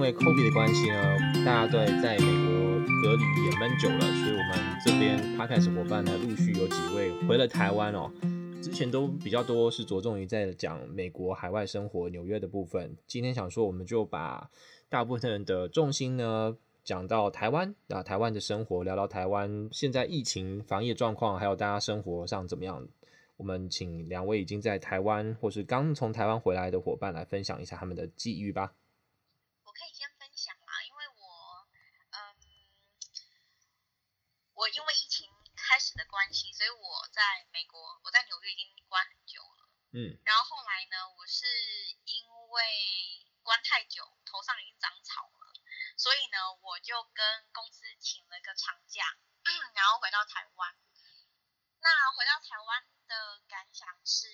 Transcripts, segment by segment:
因为 COVID 的关系呢，大家对在美国隔离也闷久了，所以我们这边 Podcast 伙伴呢，陆续有几位回了台湾哦。之前都比较多是着重于在讲美国海外生活、纽约的部分。今天想说，我们就把大部分的重心呢讲到台湾啊，台湾的生活，聊聊台湾现在疫情防疫状况，还有大家生活上怎么样。我们请两位已经在台湾或是刚从台湾回来的伙伴来分享一下他们的际遇吧。我可以先分享啦，因为我，嗯，我因为疫情开始的关系，所以我在美国，我在纽约已经关很久了。嗯。然后后来呢，我是因为关太久，头上已经长草了，所以呢，我就跟公司请了个长假，然后回到台湾。那回到台湾。的感想是，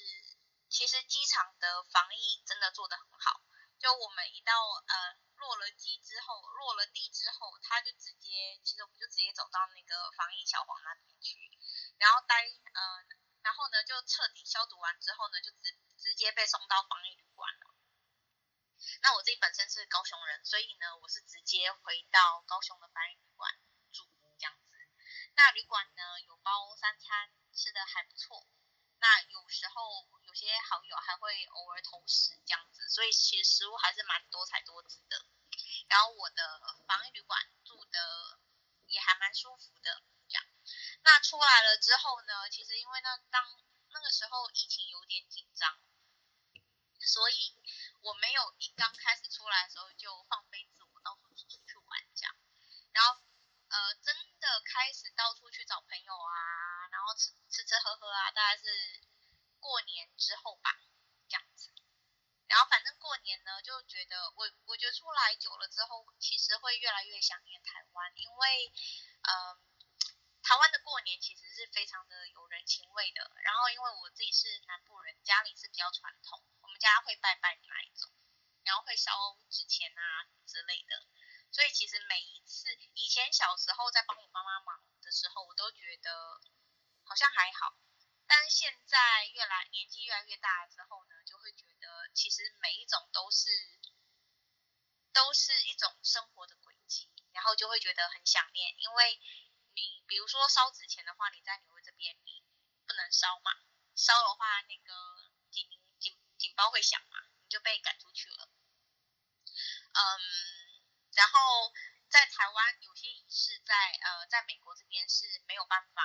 其实机场的防疫真的做得很好。就我们一到呃落了机之后，落了地之后，他就直接，其实我们就直接走到那个防疫小黄那边去，然后待呃，然后呢就彻底消毒完之后呢，就直直接被送到防疫旅馆了。那我自己本身是高雄人，所以呢，我是直接回到高雄的防疫旅馆住这样子。那旅馆呢有包三餐，吃的还不错。那有时候有些好友还会偶尔投食这样子，所以其实食物还是蛮多彩多姿的。然后我的防疫旅馆住的也还蛮舒服的，那出来了之后呢，其实因为那当那个时候疫情有点紧张，所以我没有一刚开始出来的时候就放飞自我到处出去玩这样。然后呃，真的开始到处去找朋友啊，然后吃吃吃喝喝啊，大概是过年之后吧，这样子。然后反正过年呢，就觉得我我觉得出来久了之后，其实会越来越想念台湾，因为嗯、呃，台湾的过年其实是非常的有人情味的。然后因为我自己是南部人，家里是比较传统，我们家会拜拜的那一种，然后会烧纸钱啊之类的。所以其实每一次以前小时候在帮我妈妈忙的时候，我都觉得好像还好，但是现在越来年纪越来越大之后呢，就会觉得其实每一种都是都是一种生活的轨迹，然后就会觉得很想念。因为比如说烧纸钱的话，你在纽约这边你不能烧嘛，烧的话那个警警警报会响嘛，你就被赶出去了。嗯。然后在台湾有些仪式在呃在美国这边是没有办法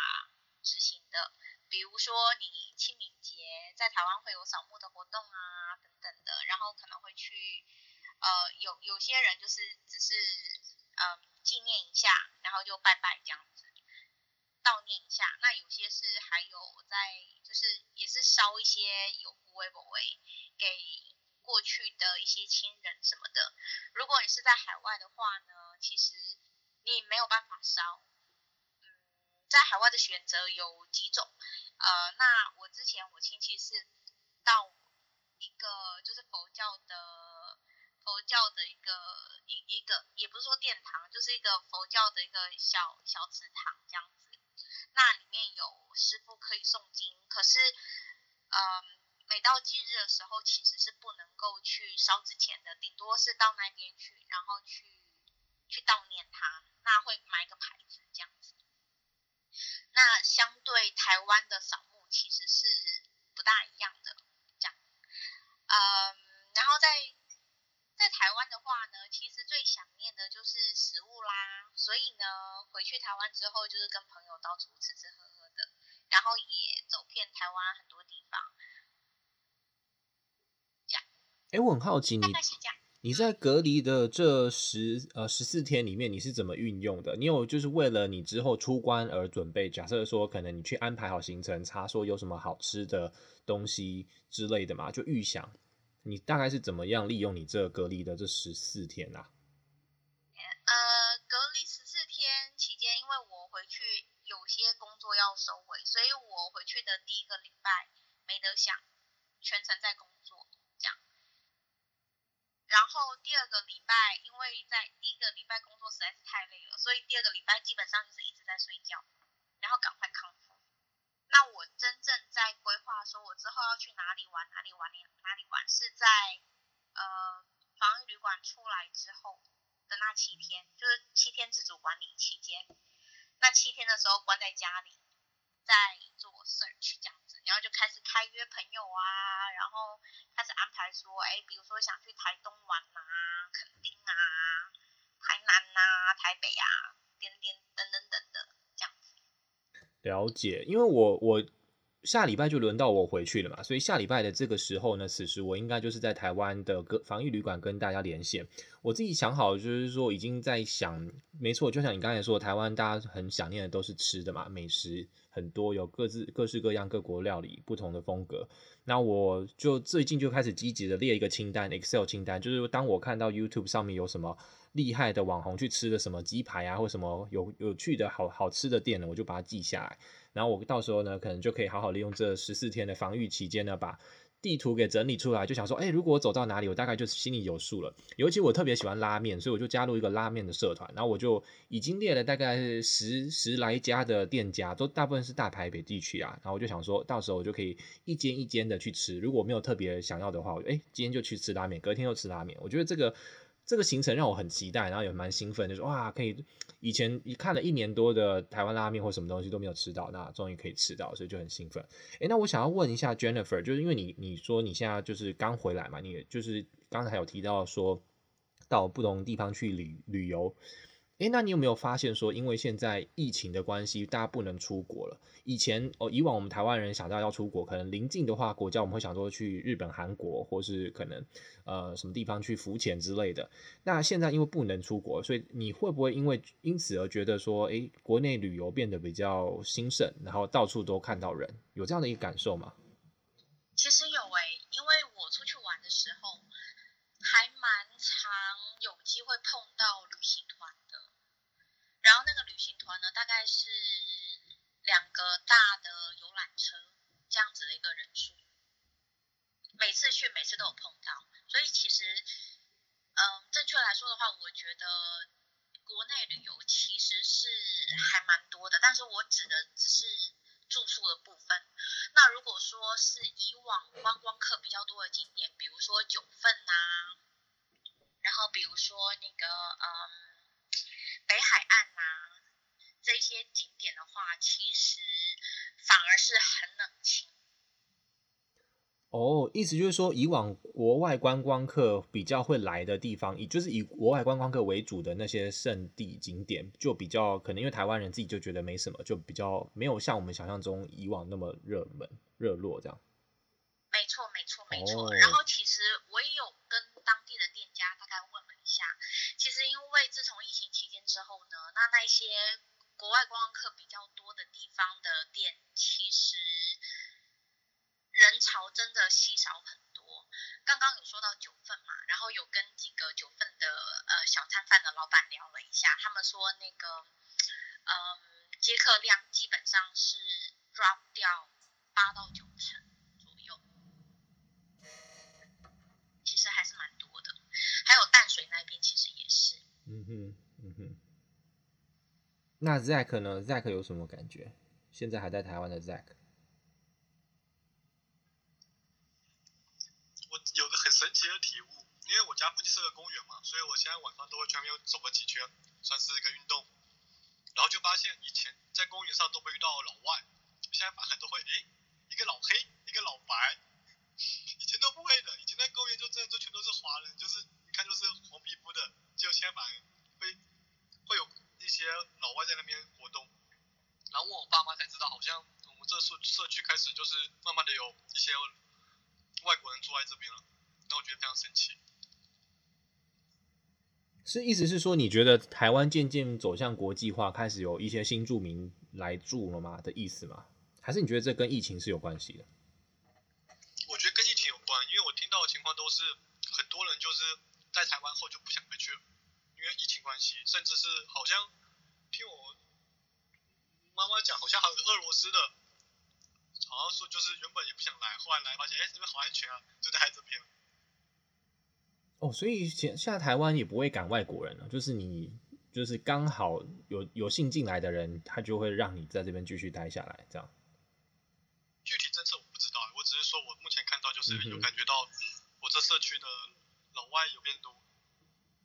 执行的，比如说你清明节在台湾会有扫墓的活动啊等等的，然后可能会去呃有有些人就是只是嗯、纪念一下，然后就拜拜这样悼念一下。那有些是还有在就是也是烧一些有无为不为给。过去的一些亲人什么的，如果你是在海外的话呢，其实你没有办法烧。嗯，在海外的选择有几种，呃，那我之前我亲戚是到一个就是佛教的佛教的一个一一个，也不是说殿堂，就是一个佛教的一个小小祠堂这样。那里面有师傅可以诵经，可是，嗯、呃。每到忌日的时候，其实是不能够去烧纸钱的，顶多是到那边去，然后去去悼念他，那会买个牌子这样子。那相对台湾的扫墓其实是不大一样的，这样。嗯，然后在在台湾的话呢，其实最想念的就是食物啦，所以呢，回去台湾之后就是跟朋友到处吃吃喝喝的，然后也走遍台湾很多地方。这样哎，我很好奇你，你在隔离的这十呃十四天里面，你是怎么运用的？你有就是为了你之后出关而准备？假设说可能你去安排好行程，查说有什么好吃的东西之类的嘛，就预想你大概是怎么样利用你这隔离的这十四天啊？呃，隔离十四天期间，因为我回去有些工作要收尾，所以我回去的第一个礼拜没得想，全程在工作这样。然后第二个礼拜，因为在第一个礼拜工作实在是太累了，所以第二个礼拜基本上就是一直在睡觉，然后赶快康复。那我真正在规划说，我之后要去哪里玩，哪里玩，哪里玩，是在呃防疫旅馆出来之后的那七天，就是七天自主管理期间，那七天的时候关在家里，在做 search 这样子，然后就开始开约朋友啊，然后开始安排说，哎，比如说想去台东玩呐、垦丁啊，台南呐、台北啊，点点等等等等这样子。了解，因为我我。下礼拜就轮到我回去了嘛，所以下礼拜的这个时候呢，此时我应该就是在台湾的个防疫旅馆跟大家连线。我自己想好，就是说已经在想，没错，就像你刚才说，台湾大家很想念的都是吃的嘛，美食很多，有各自各式各样各国料理，不同的风格。那我就最近就开始积极的列一个清单，Excel 清单，就是当我看到 YouTube 上面有什么厉害的网红去吃的什么鸡排啊，或什么有有趣的好好吃的店呢，我就把它记下来。然后我到时候呢，可能就可以好好利用这十四天的防御期间呢，把地图给整理出来，就想说，哎，如果我走到哪里，我大概就心里有数了。尤其我特别喜欢拉面，所以我就加入一个拉面的社团。然后我就已经列了大概十十来家的店家，都大部分是大台北地区啊。然后我就想说，到时候我就可以一间一间的去吃。如果没有特别想要的话，我就哎，今天就去吃拉面，隔天又吃拉面。我觉得这个。这个行程让我很期待，然后也蛮兴奋，就是哇，可以以前一看了一年多的台湾拉面或什么东西都没有吃到，那终于可以吃到，所以就很兴奋。诶，那我想要问一下 Jennifer，就是因为你你说你现在就是刚回来嘛，你就是刚才有提到说到不同地方去旅旅游。诶，那你有没有发现说，因为现在疫情的关系，大家不能出国了。以前哦，以往我们台湾人想到要出国，可能临近的话，国家我们会想说去日本、韩国，或是可能呃什么地方去浮潜之类的。那现在因为不能出国，所以你会不会因为因此而觉得说，诶，国内旅游变得比较兴盛，然后到处都看到人，有这样的一个感受吗？其实有诶，因为我出去玩的时候，还蛮常有机会碰到旅行。然后那个旅行团呢，大概是两个大的游览车这样子的一个人数，每次去每次都有碰到，所以其实，嗯，正确来说的话，我觉得国内旅游其实是还蛮多的，但是我指的只是住宿的部分。那如果说是以往观光客比较多的景点，比如说九份呐、然后比如说那个，嗯。北海岸呐、啊，这些景点的话，其实反而是很冷清。哦，意思就是说，以往国外观光客比较会来的地方，以就是以国外观光客为主的那些圣地景点，就比较可能因为台湾人自己就觉得没什么，就比较没有像我们想象中以往那么热门热络这样。没错，没错，没错。哦、然后那 Zack 呢？Zack 有什么感觉？现在还在台湾的 Zack，我有个很神奇的体悟，因为我家附近是个公园嘛，所以我现在晚上都会去那边走个几圈，算是一个运动。然后就发现以前在公园上都会遇到老外，现在反而都会，诶，一个老黑，一个老白，以前都不会的，以前在公园就这就全都是华人，就是一看就是黄皮肤的，结果现在反而会会有。一些老外在那边活动，然后问我爸妈才知道，好像我们这社社区开始就是慢慢的有一些外国人住在这边了，那我觉得非常神奇。是意思是说，你觉得台湾渐渐走向国际化，开始有一些新住民来住了吗的意思吗？还是你觉得这跟疫情是有关系的？我觉得跟疫情有关，因为我听到的情况都是很多人就是在台湾后就不想回去了。因为疫情关系，甚至是好像听我妈妈讲，好像还有俄罗斯的，好像说就是原本也不想来，后来来发现，哎，这边好安全啊，就在这边。哦，所以现现在台湾也不会赶外国人了，就是你就是刚好有有幸进来的人，他就会让你在这边继续待下来，这样。具体政策我不知道，我只是说我目前看到就是有感觉到我这社区的老外有变多。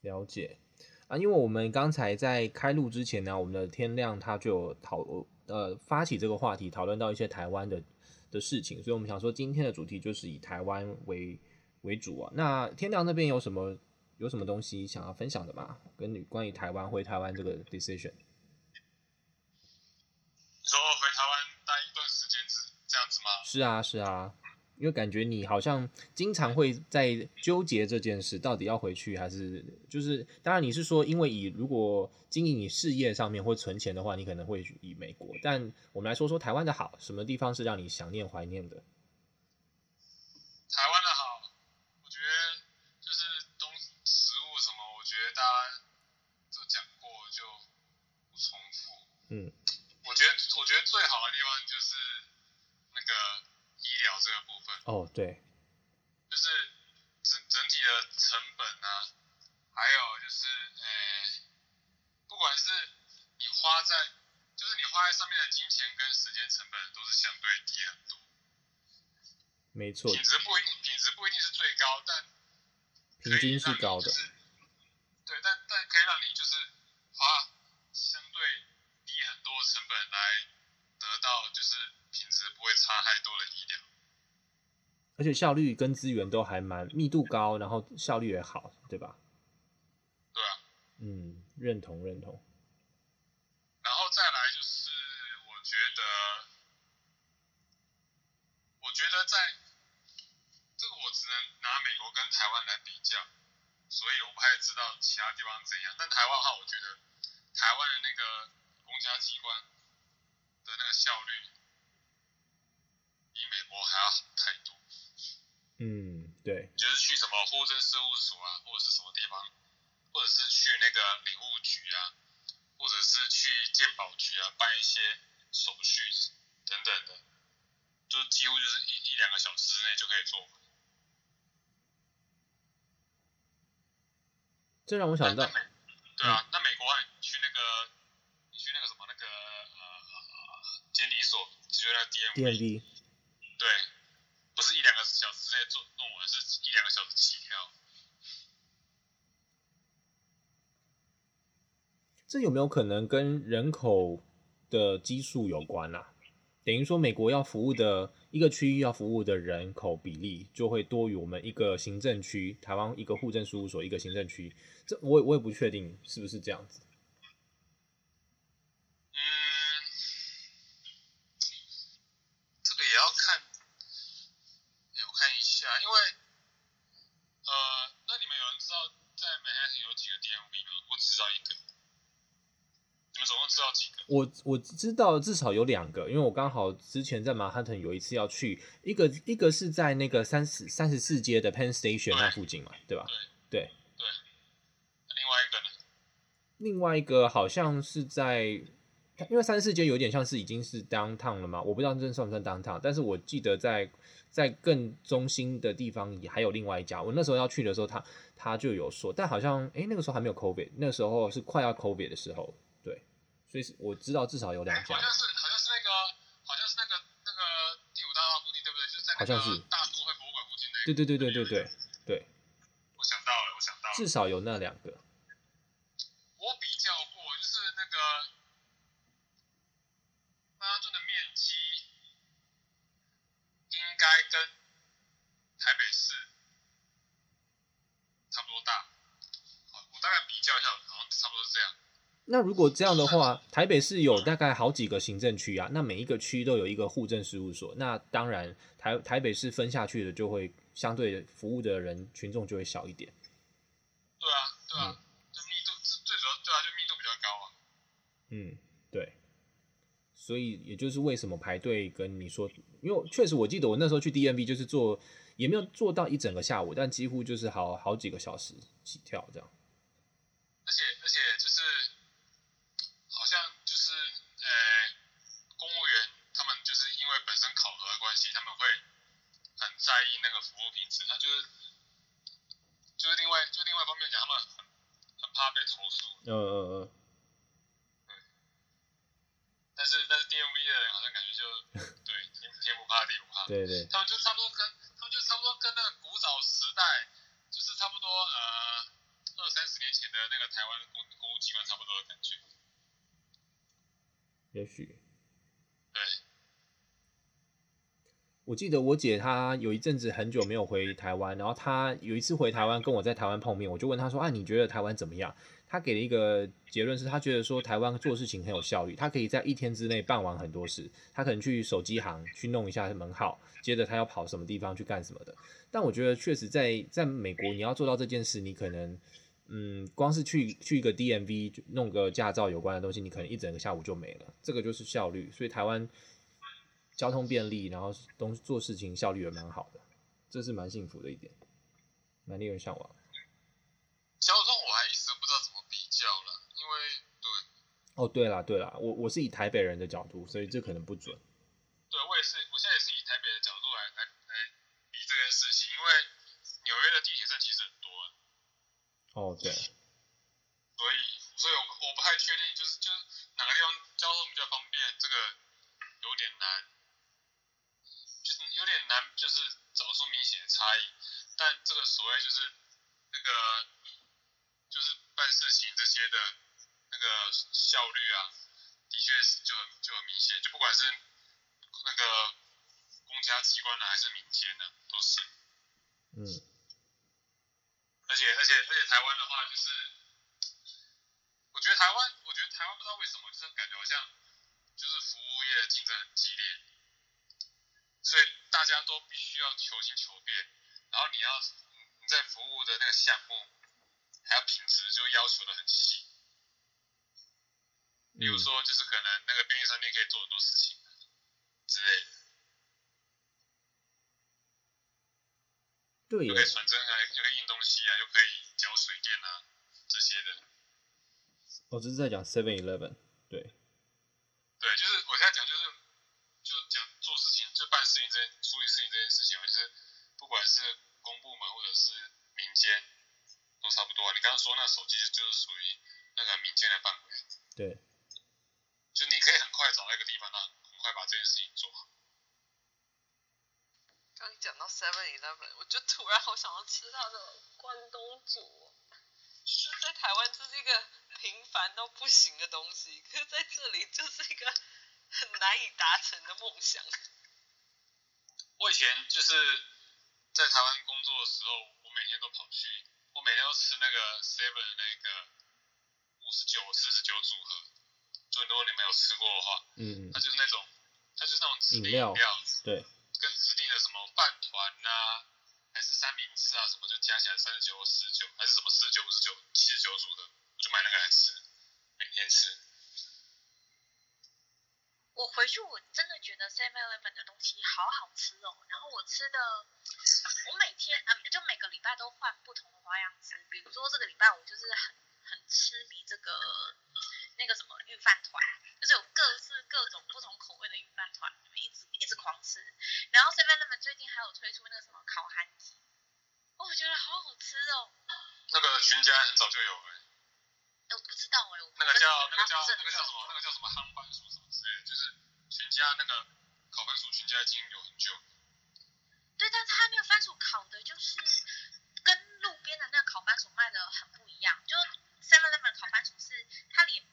了解啊，因为我们刚才在开录之前呢，我们的天亮他就有讨呃发起这个话题，讨论到一些台湾的的事情，所以我们想说今天的主题就是以台湾为为主啊。那天亮那边有什么有什么东西想要分享的吗？跟你关于台湾回台湾这个 decision？你说回台湾待一段时间是这样子吗？是啊，是啊。因为感觉你好像经常会在纠结这件事，到底要回去还是就是，当然你是说，因为以如果经营你事业上面或存钱的话，你可能会以美国。但我们来说说台湾的好，什么地方是让你想念怀念的？台湾的好，我觉得就是东食物什么，我觉得大家都讲过，就不重复。嗯，我觉得我觉得最好的地方就是那个。医疗这个部分哦，对，就是整整体的成本啊，还有就是，呃，不管是你花在，就是你花在上面的金钱跟时间成本都是相对低很多。没错。品质不一定，品质不一定是最高，但平均是高的。对，但但可以让你就是花相对低很多成本来得到就是。品质不会差太多的医疗，而且效率跟资源都还蛮密度高，然后效率也好，对吧？对啊，嗯，认同认同。然后再来就是，我觉得，我觉得在这个我只能拿美国跟台湾来比较，所以我不太知道其他地方怎样。但台湾的话，我觉得台湾的那个公家机关的那个效率。比美国还要好太多。嗯，对。就是去什么户政事务所啊，或者是什么地方，或者是去那个领务局啊，或者是去鉴宝局啊，办一些手续等等的，就几乎就是一一两个小时之内就可以做。这让我想到。对啊，那美国你去那个，你去那个什么那个呃监理所，就是那对，不是一两个小时内做弄完，是一两个小时起跳。这有没有可能跟人口的基数有关啊？等于说，美国要服务的一个区域要服务的人口比例就会多于我们一个行政区，台湾一个户政事务所一个行政区。这我我也不确定是不是这样子。我我知道至少有两个，因为我刚好之前在曼哈顿有一次要去，一个一个是在那个三十三十四街的 Penn Station 那附近嘛，对吧？对对对。另外一个呢？另外一个好像是在，因为三十四街有点像是已经是 downtown 了嘛，我不知道这算不算 downtown，但是我记得在在更中心的地方也还有另外一家。我那时候要去的时候他，他他就有说，但好像哎那个时候还没有 COVID，那时候是快要 COVID 的时候。所以我知道至少有两家，好像是好像是那个好像是那个那个第五大道附近对不对？就是在那个大都会博物馆附近那个。对对对对对对对。我想到了，我想到了。至少有那两个。我比较过，就是那个曼哈顿的面积应该跟台北市差不多大。好，我大概比较一下，好像差不多是这样。那如果这样的话，台北市有大概好几个行政区啊，那每一个区都有一个户政事务所，那当然台台北市分下去的就会相对服务的人群众就会小一点。对啊，对啊，就密度最主要，对啊，就密度比较高啊。嗯，对。所以也就是为什么排队跟你说，因为确实我记得我那时候去 DMV 就是做，也没有做到一整个下午，但几乎就是好好几个小时起跳这样。而且而且嗯嗯嗯但是但是 dmv 的好像感觉就 对天不怕地不怕对对。他们就差不多跟他们就差不多跟那个古早时代就是差不多呃二三十年前的那个台湾公公务机关差不多的感觉。也许。对。我记得我姐她有一阵子很久没有回台湾然后她有一次回台湾跟我在台湾碰面我就问她说啊你觉得台湾怎么样？他给了一个结论是，他觉得说台湾做事情很有效率，他可以在一天之内办完很多事。他可能去手机行去弄一下门号，接着他要跑什么地方去干什么的。但我觉得确实在在美国，你要做到这件事，你可能嗯，光是去去一个 DMV 弄个驾照有关的东西，你可能一整个下午就没了。这个就是效率，所以台湾。交通便利，然后东做事情效率也蛮好的，这是蛮幸福的一点，蛮令人向往。交通我还一直不知道怎么比较了，因为对。哦，对啦对啦，我我是以台北人的角度，所以这可能不准。对，我也是，我现在也是以台北的角度来来来比这件事情，因为纽约的地铁站其实很多。哦，对。所以，所以我我不太确定，就是就是哪个地方交通比较方便，这个有点难。有点难，就是找出明显的差异，但这个所谓就是那个就是办事情这些的那个效率啊，的确是就很就很明显，就不管是那个公家机关的还是民间的，都是。嗯。而且而且而且台湾的话，就是我觉得台湾，我觉得台湾不知道为什么，就是感觉好像就是服务业的竞争很激烈。所以大家都必须要求新求变，然后你要你在服务的那个项目，还有品质就要求的很细。比如说，就是可能那个便利商店可以做很多事情之类的。对。又可以传真啊，又可以印东西啊，又可以缴水电啊这些的。我这是在讲 Seven Eleven，对。对，就是我现在讲就是就讲做事情，就。办事情这件处理事情这件事情嘛，就是不管是公部门或者是民间，都差不多。你刚刚说那手机就是属于那个民间的范围。对。就你可以很快找到一个地方，那很快把这件事情做好。刚讲到 Seven Eleven，我就突然好想要吃它的关东煮，就是在台湾这是一个平凡到不行的东西，可是在这里就是一个很难以达成的梦想。我以前就是在台湾工作的时候，我每天都跑去，我每天都吃那个 Seven 的那个五十九、四十九组合。就如果你没有吃过的话，嗯，它就是那种，它就是那种指定饮料，对，跟指定的什么饭团呐，还是三明治啊什么，就加起来三十九、四十九，还是什么四十九、五十九、七十九组的，我就买那个来吃，每天吃。我回去我真的觉得 Seven Eleven 的东西好好吃哦，然后我吃的，我每天啊就每个礼拜都换不同的花样吃，比如说这个礼拜我就是很很痴迷这个那个什么御饭团，就是有各式各种不同口味的御饭团，一直一直狂吃，然后 Seven Eleven 最近还有推出那个什么烤韩鸡，哦，我觉得好好吃哦。那个全家很早就有哎。哎，我不知道哎，那个叫那个叫那个叫什么那个叫什么夯番薯什么之类的，就是全家那个烤番薯，全家已经有很久。对，但是他那个番薯烤的，就是跟路边的那个烤番薯卖的很不一样。就 Seven Eleven 烤番薯是它连皮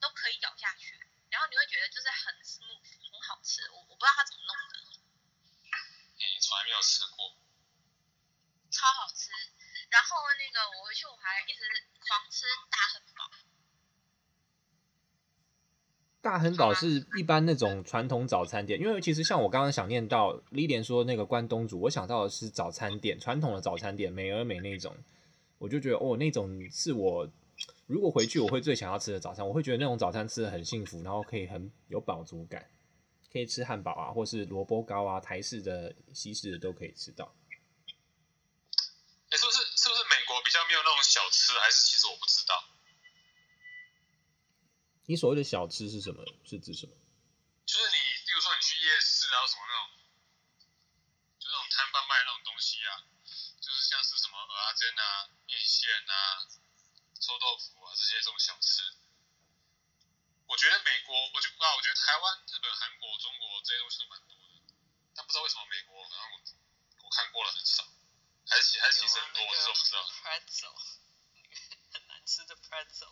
都可以咬下去，然后你会觉得就是很 smooth，很好吃。我我不知道他怎么弄的。你从来没有吃过？超好吃。然后那个我回去我还一直狂吃大亨堡。大亨堡是一般那种传统早餐店，因为其实像我刚刚想念到 Lilian 说那个关东煮，我想到的是早餐店，传统的早餐店，美而美那种，我就觉得哦，那种是我如果回去我会最想要吃的早餐，我会觉得那种早餐吃的很幸福，然后可以很有饱足感，可以吃汉堡啊，或是萝卜糕啊，台式的、西式的都可以吃到。欸，是不是是不是美国比较没有那种小吃？还是你所谓的小吃是什么？是指什么？就是你，比如说你去夜市啊，什么那种，就那种摊贩卖那种东西啊，就是像是什么蚵仔煎啊、面线啊、臭豆腐啊这些这种小吃。我觉得美国，我觉啊，我觉得台湾、日本、韩国、中国这些东西都蛮多的，但不知道为什么美国好像我，我看过了很少。还是还是其实很多，我知道不知道。Pretzel，很难吃的 Pretzel，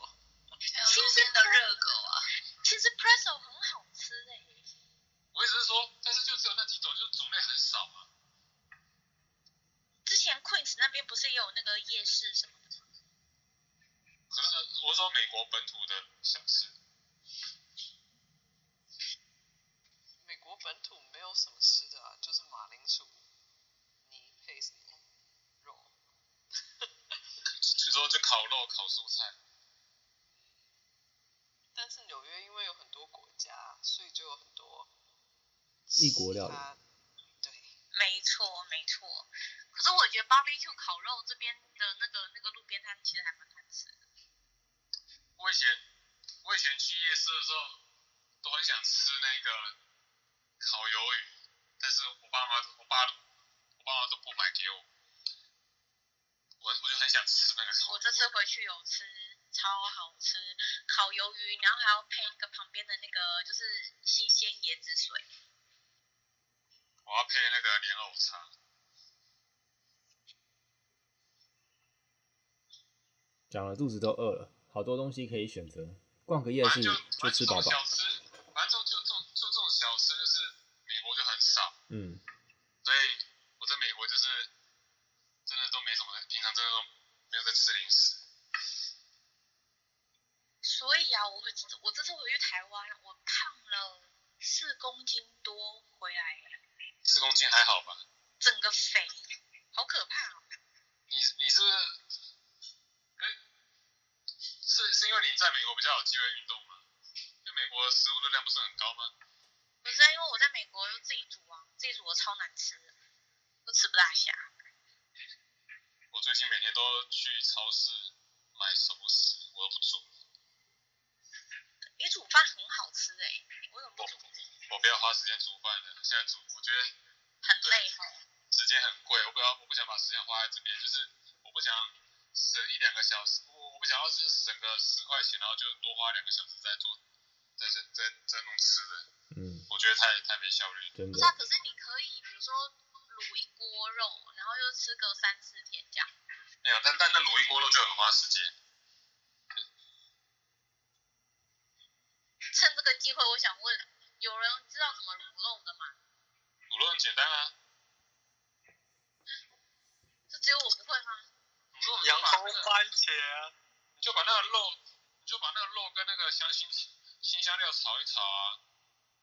新鲜的热狗啊，其实 pretzel 很好吃哎、欸。我意思是说，但是就只有那几种，就是种类很少嘛。之前 Queens 那边不是也有那个夜市什么的？可是呢，我说美国本土的小吃。美国本土没有什么吃的啊，就是马铃薯泥配什么肉。据说就烤肉、烤蔬菜。但是纽约因为有很多国家，所以就有很多异国料理。对，没错没错。可是我觉得 barbecue 烤肉这边的那个那个路边摊其实还蛮难吃的。我以前我以前去夜市的时候，都很想吃那个烤鱿鱼，但是我爸妈我爸我爸妈都不买给我。我我就很想吃那个烤。我这次回去有吃，超好吃，烤鱿鱼，然后还要配一个旁边的那个就是新鲜椰子水。我要配那个莲藕茶。讲了肚子都饿了，好多东西可以选择，逛个夜市就，吃饱饱。小吃，反正就就这种就这种小吃，就是美国就很少。嗯。所以我在美国就是真的都没什么，平常真的都没有在吃零食。所以啊，我会我这次回去台湾，我胖了四公斤多回来。四公斤还好吧？整个肥，好可怕哦。你你是不是？是是因为你在美国比较有机会运动吗？因为美国的食物热量不是很高吗？不是，因为我在美国又自己煮啊，自己煮的超难吃，都吃不大下。我最近每天都去超市买熟食，我都不煮。你煮饭很好吃哎、欸，你为什么不煮？我，我不要花时间煮饭的，现在煮我觉得很累哈。时间很贵，我不要，我不想把时间花在这边，就是我不想省一两个小时。我不想要是省个十块钱，然后就多花两个小时在做，在在在在弄吃的。嗯。我觉得太太没效率。真的。不是啊，可是你可以，比如说卤一锅肉，然后又吃个三四天这样。没有，但但那卤一锅肉就很花时间。趁这个机会，我想问，有人知道怎么卤肉的吗？卤肉很简单啊。是只有我不会吗？洋葱、番茄。你就把那个肉，你就把那个肉跟那个香辛辛香料炒一炒啊，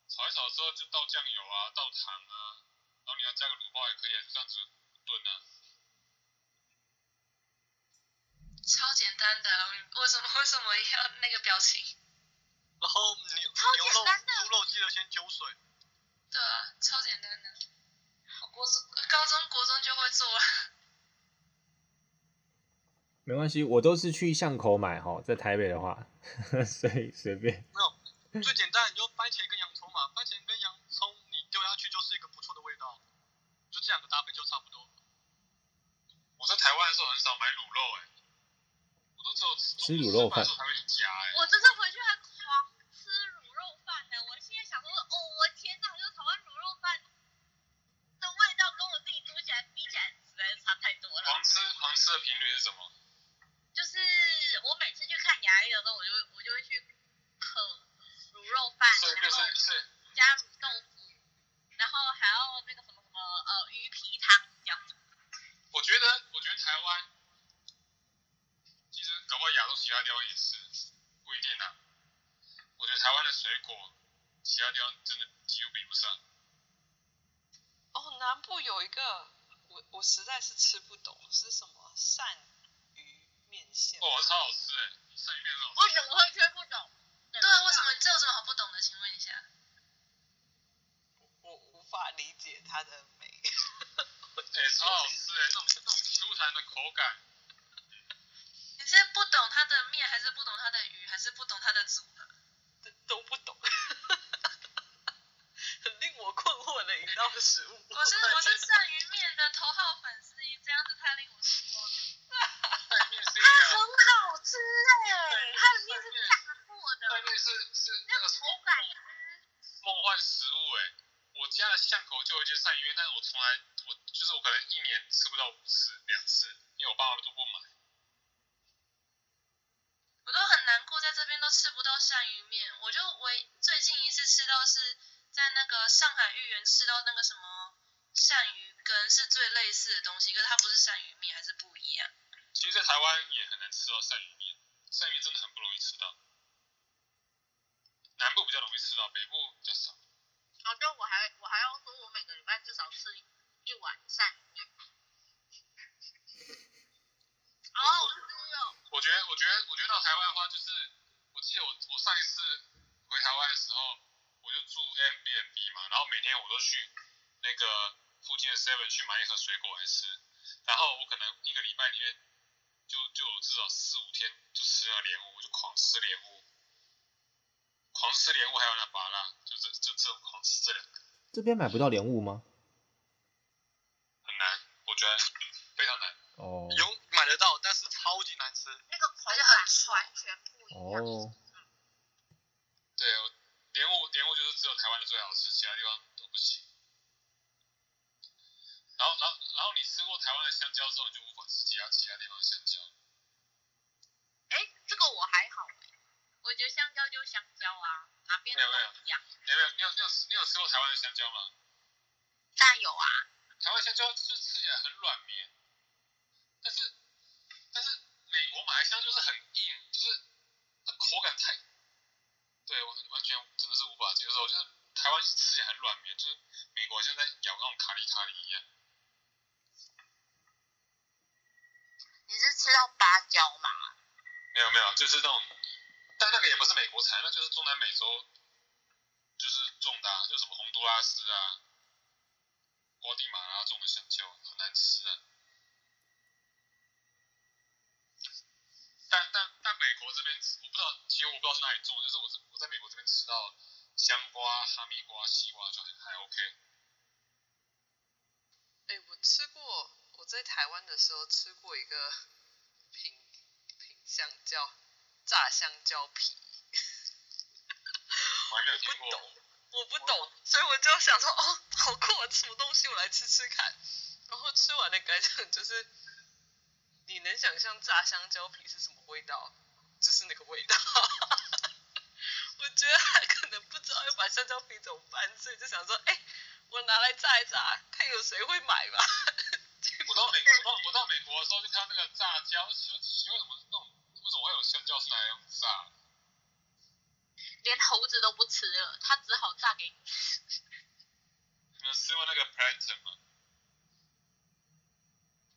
炒一炒之后就倒酱油啊，倒糖啊，然后你要加个卤包也可以，就这样子炖啊。超简单的，为什么为什么要那个表情？然后牛牛肉、猪肉记得先揪水。对啊，超简单的，我国中、高中、国中就会做了。没关系，我都是去巷口买哈，在台北的话，所以随便。没有，最简单，你就番茄跟洋葱嘛，番茄跟洋葱你丢下去就是一个不错的味道，就这两个搭配就差不多。我在台湾的时候很少买卤肉哎、欸，我都只有吃卤肉饭才会加哎。我这次回去还狂吃卤肉饭呢，我现在想说，哦，我天哪，就台湾卤肉饭的味道跟我自己煮起来比起来实在是差太多了。狂吃狂吃的频率是什么？就是我每次去看牙医的时候，我就我就会去啃卤肉饭，然后加卤豆腐，然后还要那个什么什么呃鱼皮汤这样子。我觉得我觉得台湾其实搞不好亚洲其他地方也是不一定啊。我觉得台湾的水果其他地方真的几乎比不上。哦，南部有一个我我实在是吃不懂是什么鳝。哦，超好吃哎，生鱼面很好吃。为什么会听不懂？对啊，为什么这有什么好不懂的？请问一下。我无法理解它的美。哎、欸，超好吃哎，那种那种 Q 弹的口感。你是不懂它的面，还是不懂它的鱼，还是不懂它的组合？都都不懂。很令我困惑的一道食物。我是我是鳝鱼面的头号粉丝，这样子太令我失望了。它很好吃哎、欸，它里面是炸过的，外面是是那个口感，梦幻食物哎、欸！我家的巷口就有一间鳝鱼面，但是我从来我就是我可能一年吃不到五次两次，因为我爸妈都不买。我都很难过，在这边都吃不到鳝鱼面。我就唯最近一次吃到是在那个上海豫园吃到那个什么鳝鱼羹，是最类似的东西，可是它不是鳝鱼面，还是不一样。其实，在台湾也很难吃到鳝鱼面，鳝鱼面真的很不容易吃到。南部比较容易吃到，北部比较少。好，就我还我还要说，我每个礼拜至少吃一碗鳝鱼面。哦，我觉得，我觉得，我觉得到台湾的话，就是我记得我我上一次回台湾的时候，我就住 Airbnb 嘛，然后每天我都去那个附近的 Seven 去买一盒水果来吃，然后我可能一个礼拜里面就就有至少四五天就吃了莲雾，我就狂吃莲雾，狂吃莲雾，还有那芭乐，就这就这种狂吃这两个。这边买不到莲雾吗？很难，我觉得非常难。哦。有买得到，但是超级难吃。那个口感很完全不一样。哦。对，莲雾莲雾就是只有台湾的最好吃，其他地方都不行。然后然后然后你吃过台湾的香蕉之后，你就无法吃其他其他地方的香蕉。个我还好，我觉得香蕉就是香蕉啊，哪边都一样。没有没有，你有你有你有吃过台湾的香蕉吗？当然有啊。台湾香蕉就是吃起来很软绵。但是，但是美国买的香就是很硬，就是那口感太，对，我完全真的是无法接受。就是台湾吃起来很软绵，就是美国现在咬那种卡里卡里一样。你是吃到芭蕉吗？没有没有，就是那种，但那个也不是美国产，那就是中南美洲，就是种的，就什么洪都拉斯啊、瓜地马拉种的香蕉，很难吃啊。但但但美国这边我不知道，其实我不知道是哪里种，就是我我在美国这边吃到香瓜、哈密瓜、西瓜就还还 OK。哎、我吃过，我在台湾的时候吃过一个品品相叫炸香蕉皮。我没有听过。我不懂，我不懂，所以我就想说，哦，好酷啊，什么东西，我来吃吃看。然后吃完的感想就是。你能想象炸香蕉皮是什么味道？就是那个味道。我觉得他可能不知道要把香蕉皮怎么办，所以就想说，哎、欸，我拿来炸一炸，看有谁会买吧。我到美，我到我到美国的时候就看到那个炸蕉，奇什么会有香蕉是拿来用炸？连猴子都不吃了，他只好炸给你吃。你们吃过那个 plantain 吗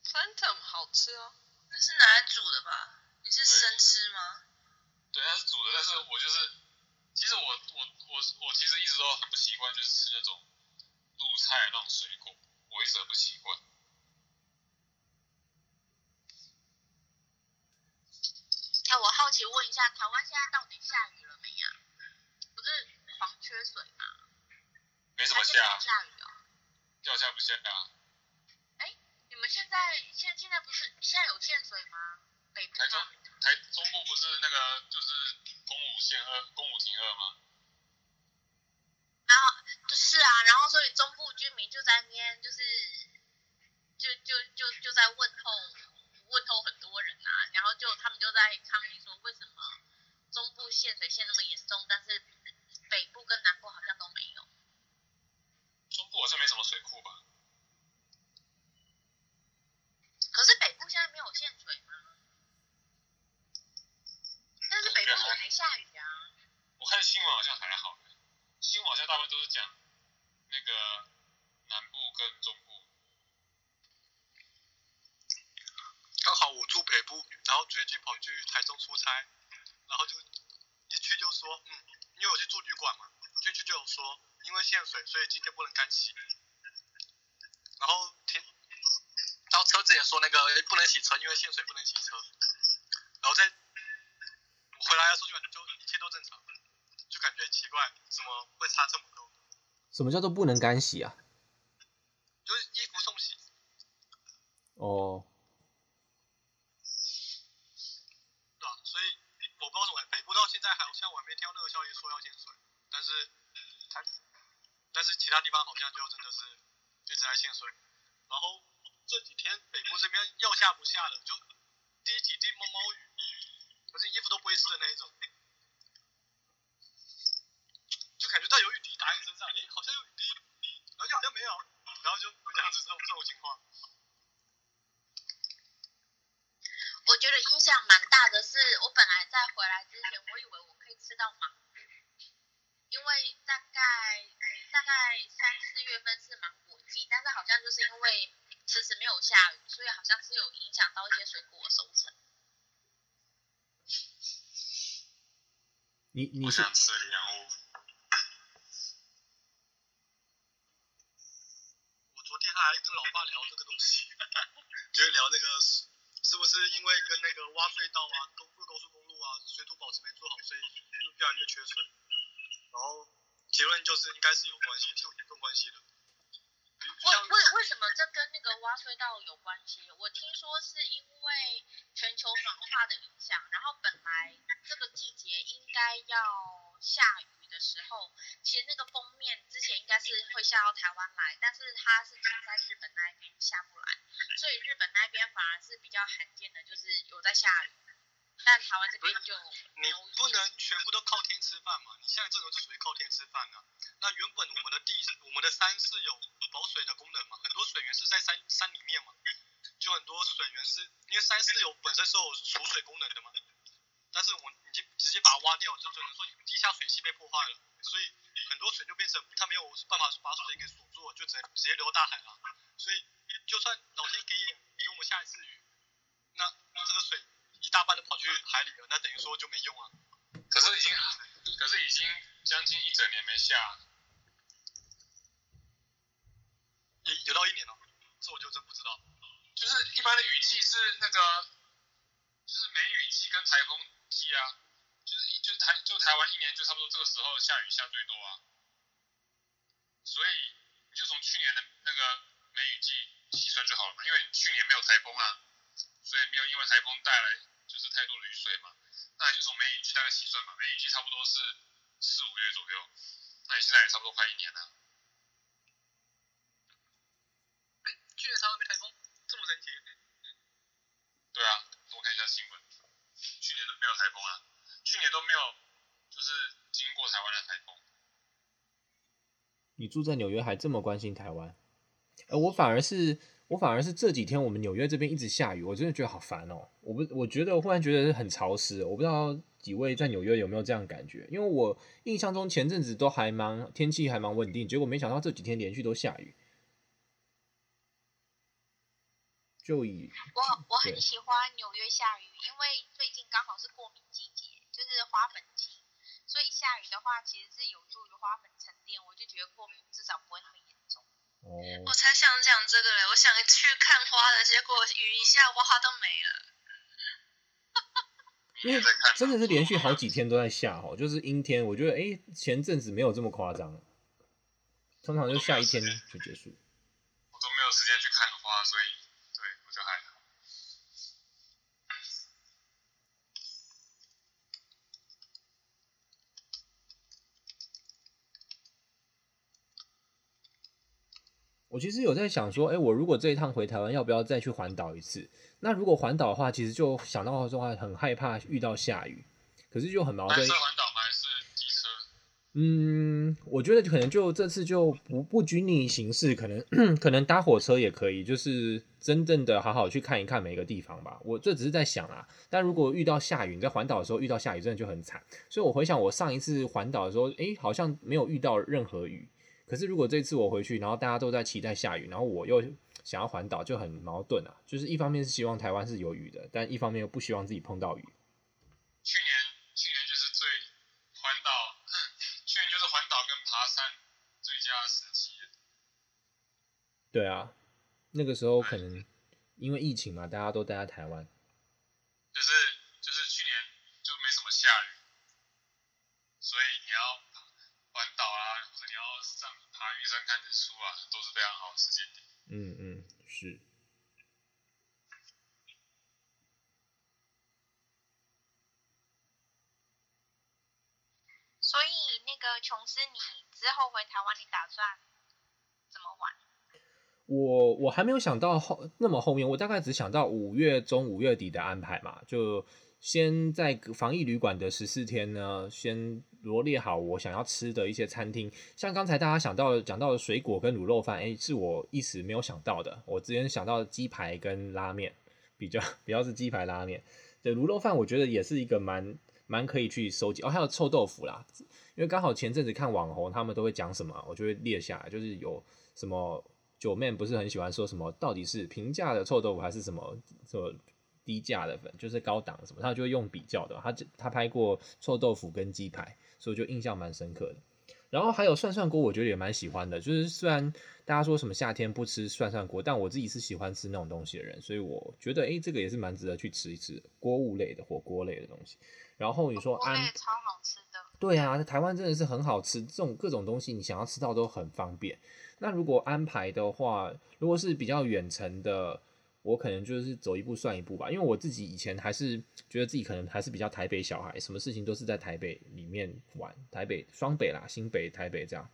？Phantom 好吃哦，那是拿来煮的吧？你是生吃吗？对，它是煮的，但是我就是，其实我我我我其实一直都很不习惯，就是吃那种露菜那种水果，我一直很不习惯。那我好奇问一下，台湾现在到底下雨了没呀？不是狂缺水吗？没什么下。下雨哦，掉下不下啊？你们现在现现在不是现在有限水吗？北部台中台中部不是那个就是公五限二公五停二吗？然后就是啊，然后所以中部居民就在那边就是就就就就在问候问候很多人啊，然后就他们就在抗议说为什么中部限水限那么严重，但是北部跟南部好像都没有。中部好像没什么水库吧？可是北部现在没有限水吗？但是北部也没下雨啊。我看新闻好像还好，新闻好像大部分都是讲那个南部跟中部。刚好我住北部，然后最近跑去台中出差，然后就一去就说，嗯，因为我去住旅馆嘛，进去就有说，因为限水，所以今天不能干洗。然后听。然后车子也说那个不能洗车，因为限水不能洗车。然后在我回来的时候就就一切都正常，就感觉奇怪，怎么会差这么多？什么叫做不能干洗啊？就是衣服送洗。哦。对啊，所以我不知道怎么，北部到现在好像我还没听到那个消息说要限水，但是它，但是其他地方好像就真的是一直在限水，然后。这几天北部这边要下不下的，就滴几滴毛毛雨，可是衣服都不会湿的那一种，就感觉到有雨滴打在你身上，诶，好像有雨滴，然后又好像没有，然后就这样子这种这种情况。我觉得影响蛮大的是，我本来在回来之前，我以为我可以吃到芒果，因为大概大概三四月份是芒果季，但是好像就是因为迟迟没有下雨，所以好像是有影响到一些水果的收成。你你想吃莲雾？我昨天还跟老爸聊这个东西，就是聊那个。是因为跟那个挖隧道啊、高过高速公路啊、水土保持没做好，所以越来越缺水？然后结论就是应该是有关系，是有严重关系的。为为为什么这跟那个挖隧道有关系？我听说是因为全球暖化的影响，然后本来这个季节应该要下雨。的时候，其实那个封面之前应该是会下到台湾来，但是它是停在日本那边下不来，所以日本那边反而是比较罕见的，就是有在下雨，但台湾这边就你不能全部都靠天吃饭嘛，你现在这种就属于靠天吃饭啊。那原本我们的地，我们的山是有保水的功能嘛，很多水源是在山山里面嘛，就很多水源是因为山是有本身是有储水功能的嘛。但是我已经直接把它挖掉，就只能说你地下水系被破坏了，所以很多水就变成它没有办法把水给锁住，就只能直接流到大海了。所以就算老天给给我们下一次雨，那这个水一大半都跑去海里了，那等于说就没用啊。可是已经，可是已经将近一整年没下，有有到一年了，这我就真不知道。就是一般的雨季是那个，就是梅雨季跟台风。季啊，台就台湾一年就差不多这个时候下雨下最多啊，所以你就从去年的那个梅雨季计算就好了嘛，因为去年没有台风啊，所以没有因为台风带来就是太多的雨水嘛，那你就从梅雨季大概计算嘛，梅雨季差不多是四五月左右，那你现在也差不多快一年了。哎，去年台湾没台风，这么神奇？对啊，我看一下新闻。去年都没有台风啊，去年都没有，就是经过台湾的台风。你住在纽约还这么关心台湾？呃，我反而是我反而是这几天我们纽约这边一直下雨，我真的觉得好烦哦。我不，我觉得我忽然觉得很潮湿，我不知道几位在纽约有没有这样感觉？因为我印象中前阵子都还蛮天气还蛮稳定，结果没想到这几天连续都下雨。就以我我很喜欢纽约下雨，因为最近刚好是过敏季节，就是花粉季，所以下雨的话其实是有助于花粉沉淀，我就觉得过敏至少不会那么严重。哦，我才想讲这个嘞，我想去看花的，结果雨一下，花都没了。因为真的是连续好几天都在下哦，就是阴天。我觉得哎，前阵子没有这么夸张，通常就下一天就结束。我都没有时间去看花，所以。我其实有在想说，哎，我如果这一趟回台湾，要不要再去环岛一次？那如果环岛的话，其实就想到的话，很害怕遇到下雨，可是就很矛盾。是环岛还是机车？嗯，我觉得可能就这次就不不拘泥形式，可能 可能搭火车也可以，就是真正的好好去看一看每一个地方吧。我这只是在想啊，但如果遇到下雨，你在环岛的时候遇到下雨，真的就很惨。所以我回想我上一次环岛的时候，哎，好像没有遇到任何雨。可是如果这次我回去，然后大家都在期待下雨，然后我又想要环岛，就很矛盾啊。就是一方面是希望台湾是有雨的，但一方面又不希望自己碰到雨。去年，去年就是最环岛，去年就是环岛跟爬山最佳时期。对啊，那个时候可能因为疫情嘛，大家都待在台湾。就是就是嗯，是。所以那个琼斯，你之后回台湾，你打算怎么玩？我我还没有想到后那么后面，我大概只想到五月中五月底的安排嘛，就先在防疫旅馆的十四天呢，先罗列好我想要吃的一些餐厅。像刚才大家想到讲到的水果跟卤肉饭，哎，是我一时没有想到的。我之前想到的鸡排跟拉面，比较 比较是鸡排拉面。对，卤肉饭我觉得也是一个蛮蛮可以去收集。哦，还有臭豆腐啦，因为刚好前阵子看网红他们都会讲什么，我就会列下来，就是有什么九妹不是很喜欢说什么，到底是平价的臭豆腐还是什么什么。低价的粉就是高档什么，他就会用比较的。他他拍过臭豆腐跟鸡排，所以就印象蛮深刻的。然后还有涮涮锅，我觉得也蛮喜欢的。就是虽然大家说什么夏天不吃涮涮锅，但我自己是喜欢吃那种东西的人，所以我觉得哎、欸，这个也是蛮值得去吃一吃锅物类的火锅类的东西。然后你说安，超好吃的。对啊，台湾真的是很好吃，这种各种东西你想要吃到都很方便。那如果安排的话，如果是比较远程的。我可能就是走一步算一步吧，因为我自己以前还是觉得自己可能还是比较台北小孩，什么事情都是在台北里面玩，台北双北啦，新北、台北这样。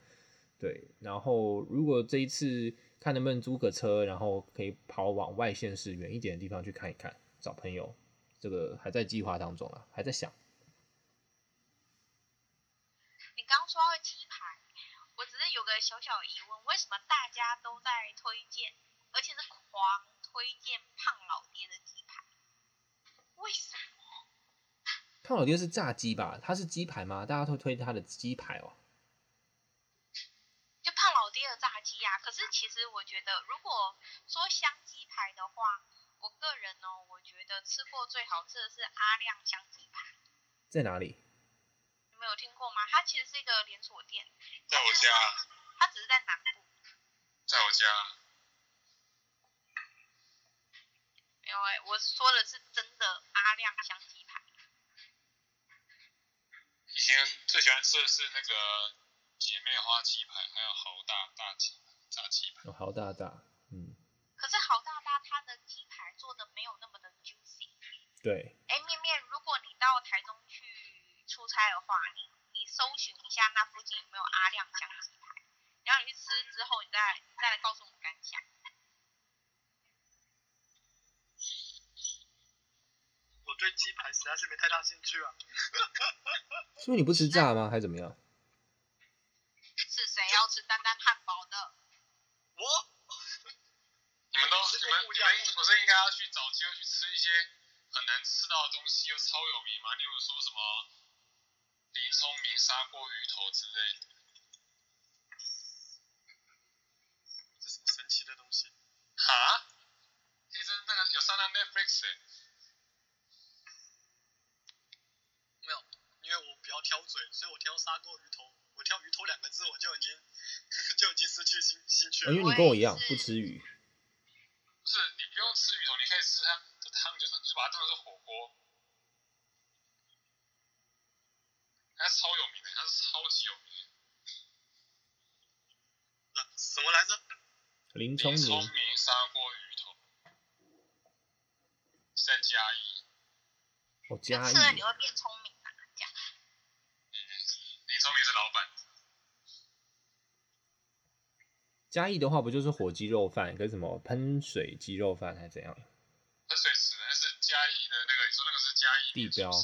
对，然后如果这一次看能不能租个车，然后可以跑往外县市远一点的地方去看一看，找朋友，这个还在计划当中啊，还在想。你刚说到鸡排，我只是有个小小疑问，为什么大家都在推荐，而且是狂？推荐胖老爹的鸡排，为什么？胖老爹是炸鸡吧？他是鸡排吗？大家都推他的鸡排哦。就胖老爹的炸鸡呀、啊。可是其实我觉得，如果说香鸡排的话，我个人呢、哦，我觉得吃过最好吃的是阿亮香鸡排。在哪里？你们有听过吗？它其实是一个连锁店。在我家。它只是在南部。在我家。没有哎，我说的是真的阿亮香鸡排。以前最喜欢吃的是那个姐妹花鸡排，还有豪大大鸡炸鸡排。有豪大大，嗯。可是豪大大它的鸡排做的没有那么的 juicy。对。哎，面面，如果你到台中去出差的话，你你搜寻一下那附近有没有阿亮香鸡排，然后你去吃之后，你再你再来告诉我们感想。对鸡排实在是没太大兴趣啊。是不你不吃炸吗？还是怎么样？是谁要吃丹丹汉堡的？我。你们都你们你们不是应该要去找机会去吃一些很难吃到的东西又超有名吗？例如说什么林聪明砂锅鱼头之类的。这是什么神奇的东西？哈？哎、欸，这那个有上到 Netflix 哎、欸。因为我比较挑嘴，所以我挑砂锅鱼头。我挑鱼头两个字，我就已经就已经失去兴兴趣了。因为你跟我一样不吃鱼。不是，你不用吃鱼头，你可以吃它的汤，就是你就把它当成是火锅。它超有名的，它是超级有名的。那什么来着？林聪明砂锅鱼头，在嘉义。哦，嘉义。吃了你会变聪明。聪明是老板。嘉义的话，不就是火鸡肉饭跟什么喷水鸡肉饭，还是怎样？喷水池，那是嘉义的那个，你说那个是嘉义地标。喷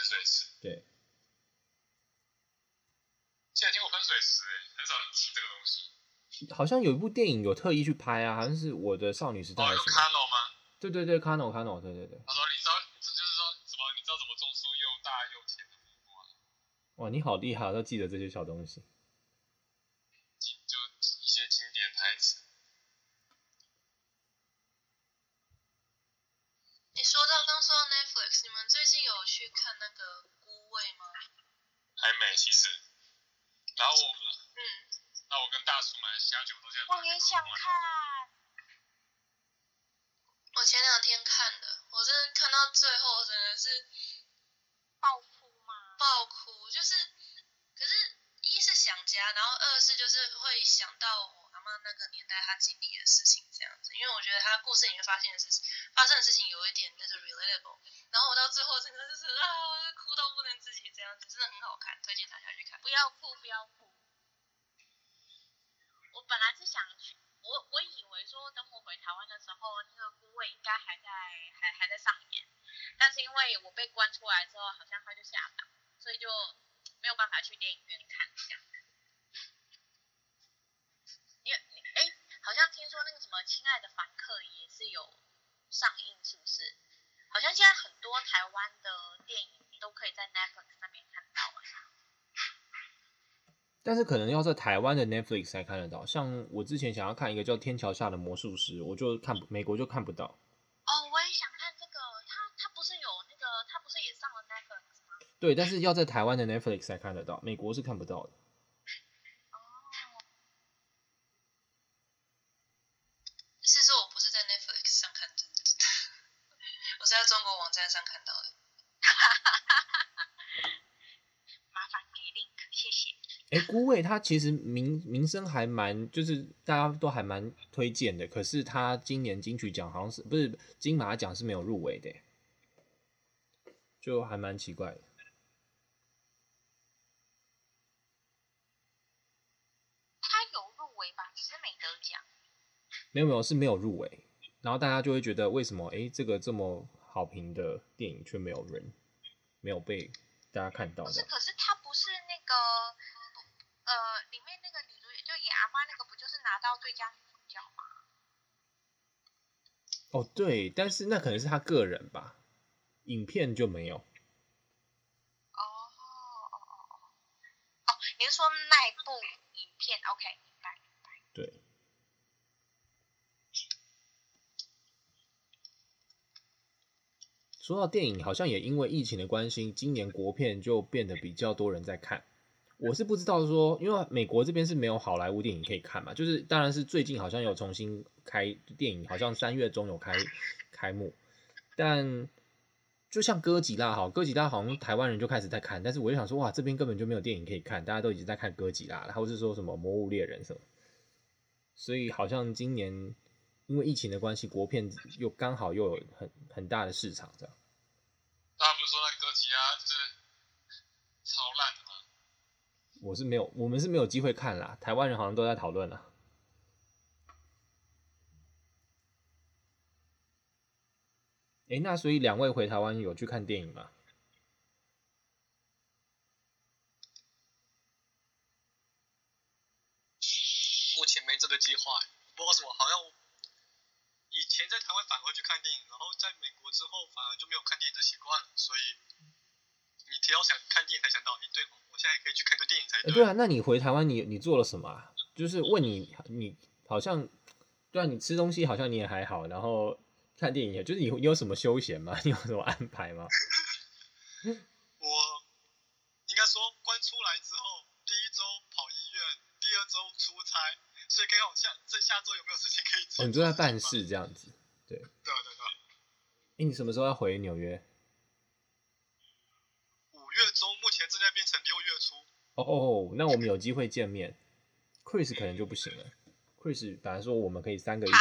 水池。对。现在听过喷水池，哎，很少人提这个东西。好像有一部电影有特意去拍啊，好像是我的少女时代哦，有 Cano 吗？对对对，卡诺卡诺，对对对。他说：“你知道，就是说什么？你知道怎么种出又大又甜的木瓜？”哇，你好厉害，都记得这些小东西。经历的事情这样子，因为我觉得他故事里面发现的事情，发生的事情有一点就是 relatable，然后我到最后真的是啊，哭到不能自己这样子，真的很好看，推荐大家去看。不要哭，不要哭。我本来是想去。我我以为说等我回台湾的时候，那个孤味应该还在还还在上演，但但是因为我被关出来之后，好像他就下档，所以就没有办法去电影院看这样。因为哎，好像听说那个什么《亲爱的房客》也是有上映，是不是？好像现在很多台湾的电影都可以在 Netflix 上面看到啊。但是可能要在台湾的 Netflix 才看得到。像我之前想要看一个叫《天桥下的魔术师》，我就看美国就看不到。哦，我也想看这个。他他不是有那个，他不是也上了 Netflix 吗？对，但是要在台湾的 Netflix 才看得到，美国是看不到的。哦。是说我不是在 Netflix 上看的，我是在中国网站上看到的。他其实名名声还蛮，就是大家都还蛮推荐的。可是他今年金曲奖好像是不是金马奖是没有入围的，就还蛮奇怪的。他有入围吧？只是没得奖。没有没有，是没有入围。然后大家就会觉得为什么？哎，这个这么好评的电影却没有人没有被大家看到的那个。呃，里面那个女主角就演阿妈那个，不就是拿到最佳女主角吗？哦，对，但是那可能是他个人吧，影片就没有。哦哦哦哦哦，你是说那部影片？OK，明白明白。对。说到电影，好像也因为疫情的关系，今年国片就变得比较多人在看。我是不知道说，因为美国这边是没有好莱坞电影可以看嘛，就是当然是最近好像有重新开电影，好像三月中有开开幕，但就像哥吉拉好，哥吉拉好像台湾人就开始在看，但是我就想说，哇，这边根本就没有电影可以看，大家都已经在看哥吉拉了，或是说什么魔物猎人什么，所以好像今年因为疫情的关系，国片又刚好又有很很大的市场这样。他不是说那哥吉拉就是超烂的。我是没有，我们是没有机会看啦。台湾人好像都在讨论了。哎，那所以两位回台湾有去看电影吗？目前没这个计划，不知道什么，好像以前在台湾反而会去看电影，然后在美国之后反而就没有看电影的习惯了，所以你提到想看电影才想到，哎，对哦。我现在可以去看个电影才对。对啊，那你回台湾，你你做了什么啊？就是问你，你好像，对啊，你吃东西好像你也还好，然后看电影，就是你你有什么休闲吗？你有什么安排吗？我应该说关出来之后，第一周跑医院，第二周出差，所以刚好下这下周有没有事情可以做？哦，你都在办事这样子，对。对对对。哎，你什么时候要回纽约？五月中目前正在变成六月初。哦哦，那我们有机会见面。Chris 可能就不行了。Chris 本来说我们可以三个一起。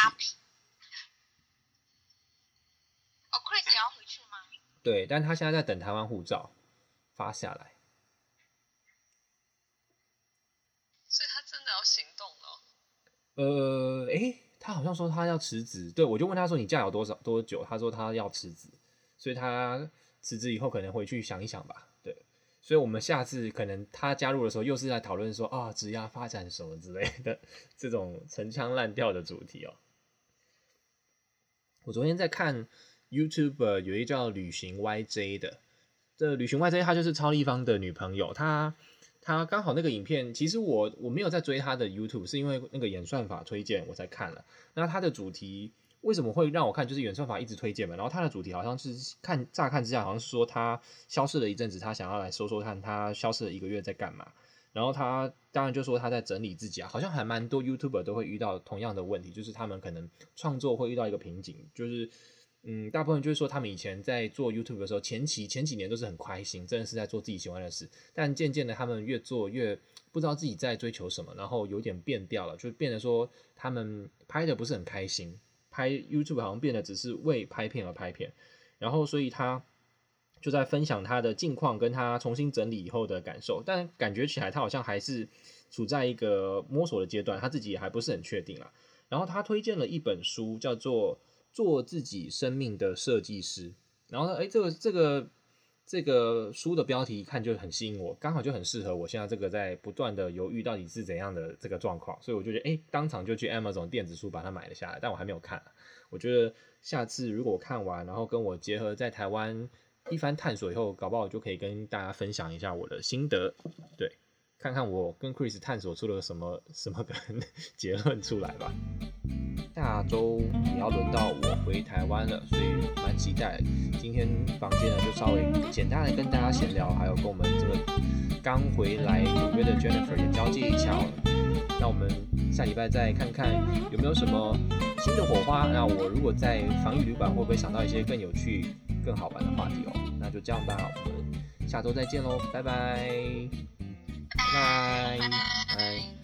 哦，Chris 也要回去吗？对，但他现在在等台湾护照发下来。所以他真的要行动了。呃，哎，他好像说他要辞职。对，我就问他说：“你假有多少多久？”他说他要辞职，所以他辞职以后可能回去想一想吧。所以，我们下次可能他加入的时候，又是在讨论说啊，职业发展什么之类的这种陈腔滥调的主题哦。我昨天在看 YouTube，有一叫旅行 YJ 的，这旅行 YJ 他就是超立方的女朋友，他他刚好那个影片，其实我我没有在追他的 YouTube，是因为那个演算法推荐我才看了。那他的主题。为什么会让我看？就是演算法一直推荐嘛。然后他的主题好像是看乍看之下，好像是说他消失了一阵子，他想要来说说看他消失了一个月在干嘛。然后他当然就说他在整理自己啊，好像还蛮多 YouTuber 都会遇到同样的问题，就是他们可能创作会遇到一个瓶颈，就是嗯，大部分就是说他们以前在做 YouTube 的时候，前期前几年都是很开心，真的是在做自己喜欢的事。但渐渐的，他们越做越不知道自己在追求什么，然后有点变掉了，就变得说他们拍的不是很开心。拍 YouTube 好像变得只是为拍片而拍片，然后所以他就在分享他的近况，跟他重新整理以后的感受，但感觉起来他好像还是处在一个摸索的阶段，他自己也还不是很确定啦。然后他推荐了一本书，叫做《做自己生命的设计师》，然后呢，诶，这个这个这个书的标题一看就很吸引我，刚好就很适合我现在这个在不断的犹豫到底是怎样的这个状况，所以我就觉得，哎，当场就去 Amazon 电子书把它买了下来，但我还没有看。我觉得下次如果看完，然后跟我结合在台湾一番探索以后，搞不好就可以跟大家分享一下我的心得，对，看看我跟 Chris 探索出了什么 什么个结论出来吧。下周也要轮到我回台湾了，所以蛮期待。今天房间呢就稍微简单的跟大家闲聊，还有跟我们这个刚回来纽约的 Jennifer 也交接一下哦。那我们下礼拜再看看有没有什么新的火花。那我如果在防疫旅馆会不会想到一些更有趣、更好玩的话题哦？那就这样吧，我们下周再见喽，拜拜拜，拜拜，拜。